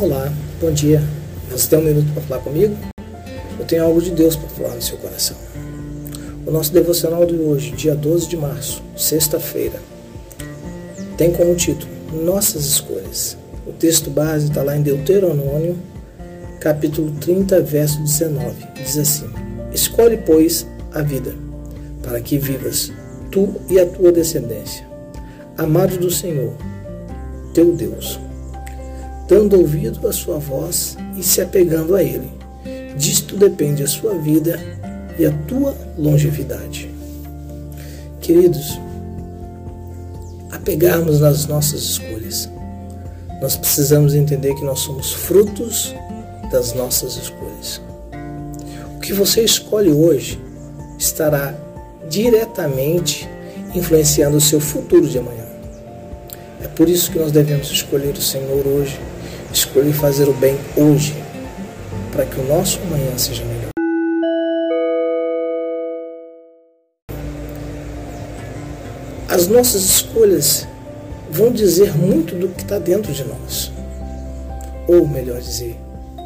Olá, bom dia. Você tem um minuto para falar comigo? Eu tenho algo de Deus para falar no seu coração. O nosso devocional de hoje, dia 12 de março, sexta-feira, tem como título Nossas Escolhas. O texto base está lá em Deuteronômio, capítulo 30, verso 19. Diz assim: Escolhe, pois, a vida, para que vivas, tu e a tua descendência, amado do Senhor, teu Deus dando ouvido à sua voz e se apegando a ele. Disto depende a sua vida e a tua longevidade. Queridos, apegarmos nas nossas escolhas. Nós precisamos entender que nós somos frutos das nossas escolhas. O que você escolhe hoje estará diretamente influenciando o seu futuro de amanhã. É por isso que nós devemos escolher o Senhor hoje Escolhi fazer o bem hoje, para que o nosso amanhã seja melhor. As nossas escolhas vão dizer muito do que está dentro de nós. Ou melhor dizer,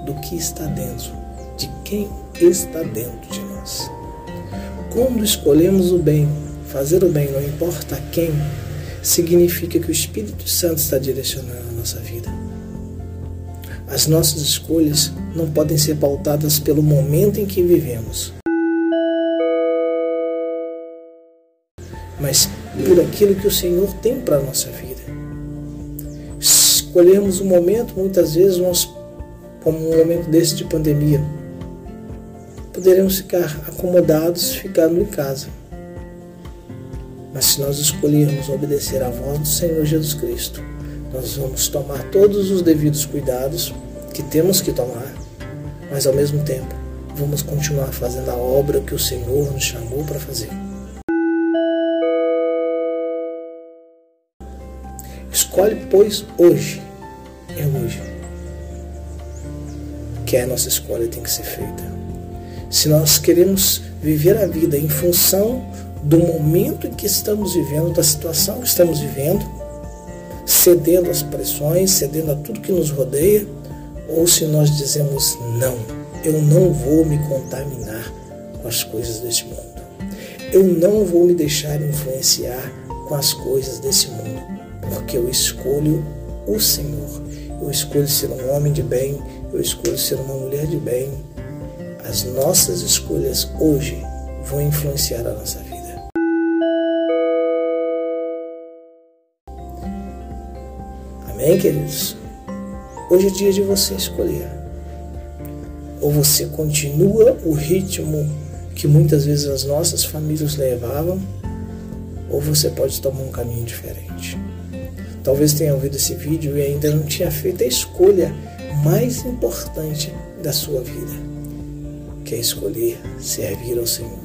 do que está dentro, de quem está dentro de nós. Quando escolhemos o bem, fazer o bem, não importa quem, significa que o Espírito Santo está direcionando a nossa vida. As nossas escolhas não podem ser pautadas pelo momento em que vivemos, mas por aquilo que o Senhor tem para a nossa vida. Escolhemos um momento, muitas vezes, nós, como um momento desse de pandemia, poderemos ficar acomodados ficando em casa. Mas se nós escolhermos obedecer à voz do Senhor Jesus Cristo, nós vamos tomar todos os devidos cuidados que temos que tomar, mas ao mesmo tempo vamos continuar fazendo a obra que o Senhor nos chamou para fazer. Escolhe, pois, hoje, é hoje, que a nossa escolha tem que ser feita. Se nós queremos viver a vida em função do momento em que estamos vivendo, da situação que estamos vivendo, cedendo às pressões, cedendo a tudo que nos rodeia, ou se nós dizemos não, eu não vou me contaminar com as coisas deste mundo. Eu não vou me deixar influenciar com as coisas desse mundo, porque eu escolho o Senhor. Eu escolho ser um homem de bem, eu escolho ser uma mulher de bem. As nossas escolhas hoje vão influenciar a nossa vida. Amém, queridos? Hoje é dia de você escolher. Ou você continua o ritmo que muitas vezes as nossas famílias levavam, ou você pode tomar um caminho diferente. Talvez tenha ouvido esse vídeo e ainda não tinha feito a escolha mais importante da sua vida, que é escolher servir ao Senhor.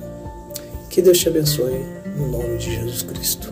Que Deus te abençoe no nome de Jesus Cristo.